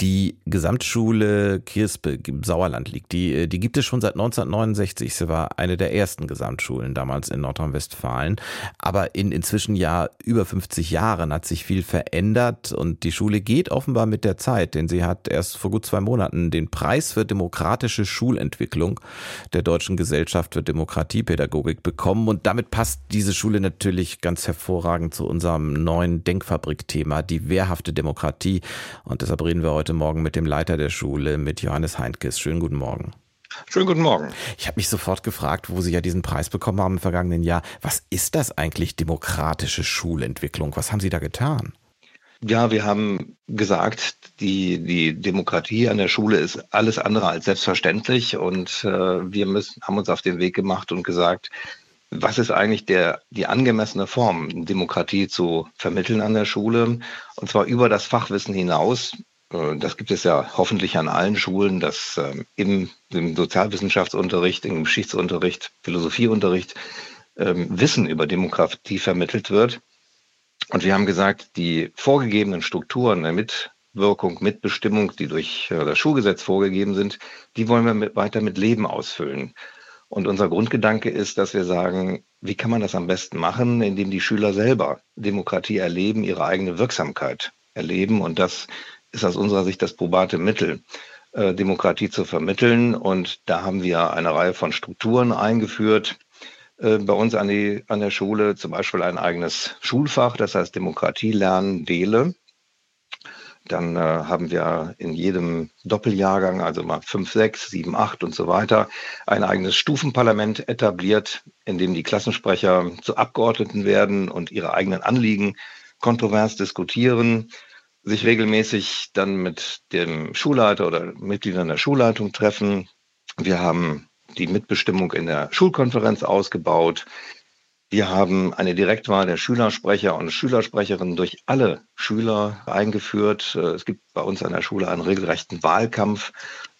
die Gesamtschule Kirspe im Sauerland liegt, die, äh, die gibt es schon seit 1969. Sie war eine der ersten Gesamtschulen damals in Nordrhein-Westfalen. Aber in inzwischen ja über 50 Jahren hat sich viel verändert und die Schule geht offenbar mit der Zeit, denn sie hat erst vor gut zwei Monaten den Preis für demokratische Schulentwicklung der Deutschen Gesellschaft für Demokratiepädagogik bekommen und damit passt diese Schule natürlich ganz hervorragend zu unserem neuen Denkfabrik-Thema, die wehrhafte Demokratie. Und deshalb reden wir heute heute Morgen mit dem Leiter der Schule, mit Johannes Heinkes. Schönen guten Morgen. Schönen guten Morgen. Ich habe mich sofort gefragt, wo Sie ja diesen Preis bekommen haben im vergangenen Jahr. Was ist das eigentlich demokratische Schulentwicklung? Was haben Sie da getan? Ja, wir haben gesagt, die, die Demokratie an der Schule ist alles andere als selbstverständlich und äh, wir müssen, haben uns auf den Weg gemacht und gesagt, was ist eigentlich der, die angemessene Form, Demokratie zu vermitteln an der Schule? Und zwar über das Fachwissen hinaus. Äh, das gibt es ja hoffentlich an allen Schulen, dass ähm, im, im Sozialwissenschaftsunterricht, im Geschichtsunterricht, Philosophieunterricht ähm, Wissen über Demokratie vermittelt wird. Und wir haben gesagt, die vorgegebenen Strukturen der Mitwirkung, Mitbestimmung, die durch äh, das Schulgesetz vorgegeben sind, die wollen wir mit, weiter mit Leben ausfüllen. Und unser Grundgedanke ist, dass wir sagen, wie kann man das am besten machen, indem die Schüler selber Demokratie erleben, ihre eigene Wirksamkeit erleben und das ist aus unserer Sicht das probate Mittel, äh, Demokratie zu vermitteln. Und da haben wir eine Reihe von Strukturen eingeführt. Äh, bei uns an, die, an der Schule zum Beispiel ein eigenes Schulfach, das heißt Demokratie lernen, Dele. Dann äh, haben wir in jedem Doppeljahrgang, also mal 5, 6, 7, 8 und so weiter, ein eigenes Stufenparlament etabliert, in dem die Klassensprecher zu Abgeordneten werden und ihre eigenen Anliegen kontrovers diskutieren sich regelmäßig dann mit dem Schulleiter oder Mitgliedern der Schulleitung treffen. Wir haben die Mitbestimmung in der Schulkonferenz ausgebaut. Wir haben eine Direktwahl der Schülersprecher und Schülersprecherinnen durch alle Schüler eingeführt. Es gibt bei uns an der Schule einen regelrechten Wahlkampf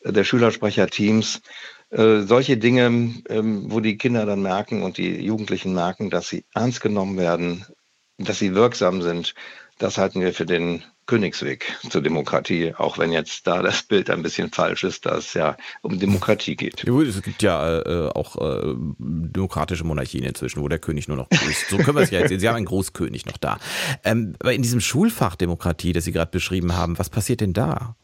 der Schülersprecherteams. Äh, solche Dinge, ähm, wo die Kinder dann merken und die Jugendlichen merken, dass sie ernst genommen werden, dass sie wirksam sind, das halten wir für den Königsweg zur Demokratie, auch wenn jetzt da das Bild ein bisschen falsch ist, dass es ja um Demokratie geht. Ja, es gibt ja äh, auch äh, demokratische Monarchien inzwischen, wo der König nur noch grüßt. So können wir es ja jetzt sehen. Sie haben einen Großkönig noch da. Ähm, aber in diesem Schulfach Demokratie, das Sie gerade beschrieben haben, was passiert denn da?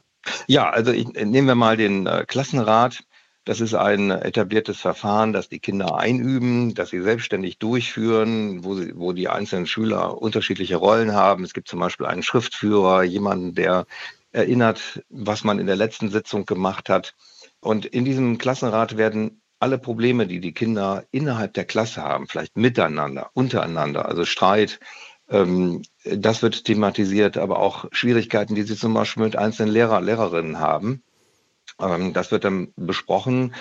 Ja, also ich, nehmen wir mal den äh, Klassenrat. Das ist ein etabliertes Verfahren, das die Kinder einüben, das sie selbstständig durchführen, wo, sie, wo die einzelnen Schüler unterschiedliche Rollen haben. Es gibt zum Beispiel einen Schriftführer, jemanden, der erinnert, was man in der letzten Sitzung gemacht hat. Und in diesem Klassenrat werden alle Probleme, die die Kinder innerhalb der Klasse haben, vielleicht miteinander, untereinander, also Streit, ähm, das wird thematisiert, aber auch Schwierigkeiten, die sie zum Beispiel mit einzelnen Lehrer, Lehrerinnen haben. Ähm, das wird dann besprochen.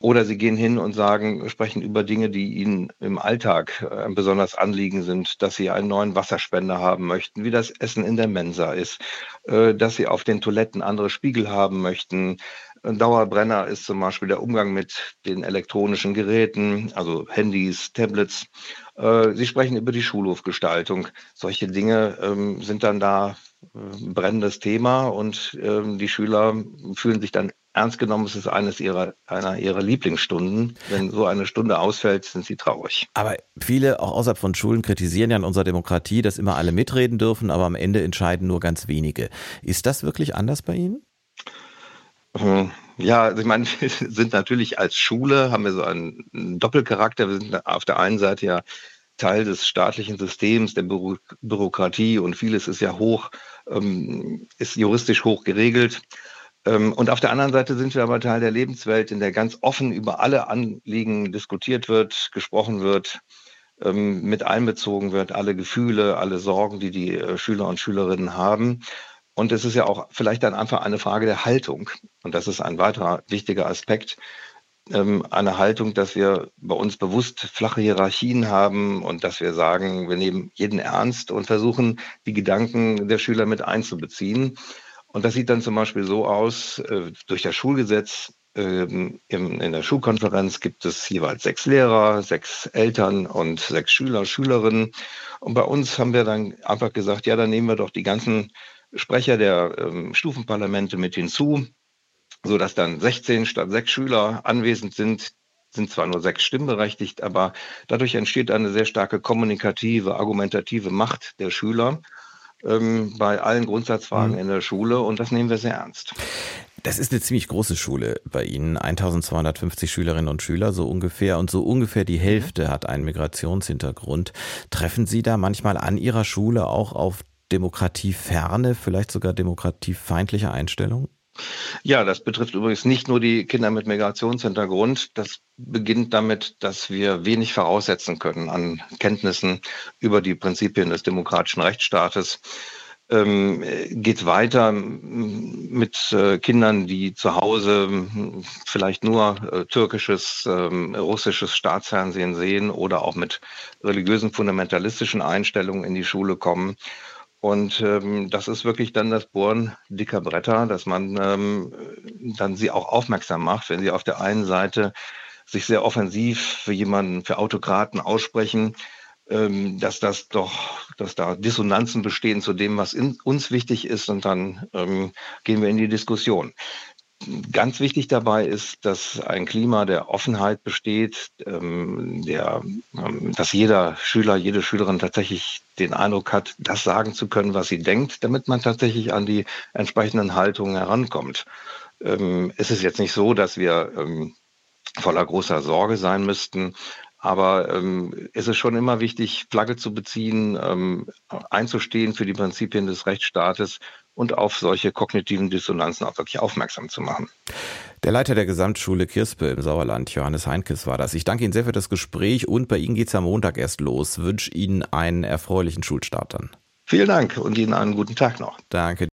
Oder sie gehen hin und sagen, sprechen über Dinge, die ihnen im Alltag äh, besonders Anliegen sind, dass sie einen neuen Wasserspender haben möchten, wie das Essen in der Mensa ist, äh, dass sie auf den Toiletten andere Spiegel haben möchten. Ein Dauerbrenner ist zum Beispiel der Umgang mit den elektronischen Geräten, also Handys, Tablets. Äh, sie sprechen über die Schulhofgestaltung. Solche Dinge ähm, sind dann da brennendes Thema und ähm, die Schüler fühlen sich dann ernst genommen. Es ist eines ihrer, einer ihrer Lieblingsstunden. Wenn so eine Stunde ausfällt, sind sie traurig. Aber viele, auch außerhalb von Schulen, kritisieren ja in unserer Demokratie, dass immer alle mitreden dürfen, aber am Ende entscheiden nur ganz wenige. Ist das wirklich anders bei Ihnen? Hm, ja, also ich meine, wir sind natürlich als Schule, haben wir so einen Doppelcharakter. Wir sind auf der einen Seite ja Teil des staatlichen Systems, der Büro Bürokratie und vieles ist ja hoch, ähm, ist juristisch hoch geregelt. Ähm, und auf der anderen Seite sind wir aber Teil der Lebenswelt, in der ganz offen über alle Anliegen diskutiert wird, gesprochen wird, ähm, mit einbezogen wird, alle Gefühle, alle Sorgen, die die äh, Schüler und Schülerinnen haben. Und es ist ja auch vielleicht dann einfach eine Frage der Haltung. Und das ist ein weiterer wichtiger Aspekt ähm, eine Haltung, dass wir bei uns bewusst flache Hierarchien haben und dass wir sagen, wir nehmen jeden ernst und versuchen, die Gedanken der Schüler mit einzubeziehen. Und das sieht dann zum Beispiel so aus, äh, durch das Schulgesetz Ähm, in der Schulkonferenz gibt es jeweils sechs Lehrer, sechs Eltern und sechs Schüler, Schülerinnen. Und bei uns haben wir dann einfach gesagt, ja, dann nehmen wir doch die ganzen Sprecher der ähm, Stufenparlamente mit hinzu, sodass dann 16 statt sechs Schüler anwesend sind, sind zwar nur sechs stimmberechtigt, aber dadurch entsteht eine sehr starke kommunikative, argumentative Macht der Schüler ähm, bei allen Grundsatzfragen mhm. in der Schule und das nehmen wir sehr ernst. Das ist eine ziemlich große Schule bei Ihnen, 1250 Schülerinnen und Schüler so ungefähr und so ungefähr die Hälfte hat einen Migrationshintergrund. Treffen Sie da manchmal an Ihrer Schule auch auf demokratieferne, vielleicht sogar demokratiefeindliche Einstellungen? Ja, das betrifft übrigens nicht nur die Kinder mit Migrationshintergrund. Das beginnt damit, dass wir wenig voraussetzen können an Kenntnissen über die Prinzipien des demokratischen Rechtsstaates. Ähm, geht weiter mit äh, Kindern, die zu Hause vielleicht nur äh, türkisches, äh, russisches Staatsfernsehen sehen oder auch mit religiösen fundamentalistischen Einstellungen in die Schule kommen. Und ähm, das ist wirklich dann das Bohren dicker Bretter, dass man ähm, dann sie auch aufmerksam macht, wenn sie auf der einen Seite sich sehr offensiv für jemanden, für Autokraten aussprechen, ähm, dass das doch, dass da Dissonanzen bestehen zu dem, was in, uns wichtig ist, und dann ähm, gehen wir in die Diskussion. Ganz wichtig dabei ist, dass ein Klima der Offenheit besteht, ähm, der, ähm, dass jeder Schüler, jede Schülerin tatsächlich den Eindruck hat, das sagen zu können, was sie denkt, damit man tatsächlich an die entsprechenden Haltungen herankommt. Ähm, es ist jetzt nicht so, dass wir ähm, voller großer Sorge sein müssten, aber ähm, es ist schon immer wichtig, Flagge zu beziehen, ähm, einzustehen für die Prinzipien des Rechtsstaates und auf solche kognitiven Dissonanzen auch wirklich aufmerksam zu machen. Der Leiter der Gesamtschule Kirspe im Sauerland, Johannes Heinkes, war das. Ich danke Ihnen sehr für das Gespräch und bei Ihnen geht es am Montag erst los. Ich wünsche Ihnen einen erfreulichen Schulstart dann. Vielen Dank und Ihnen einen guten Tag noch. Danke.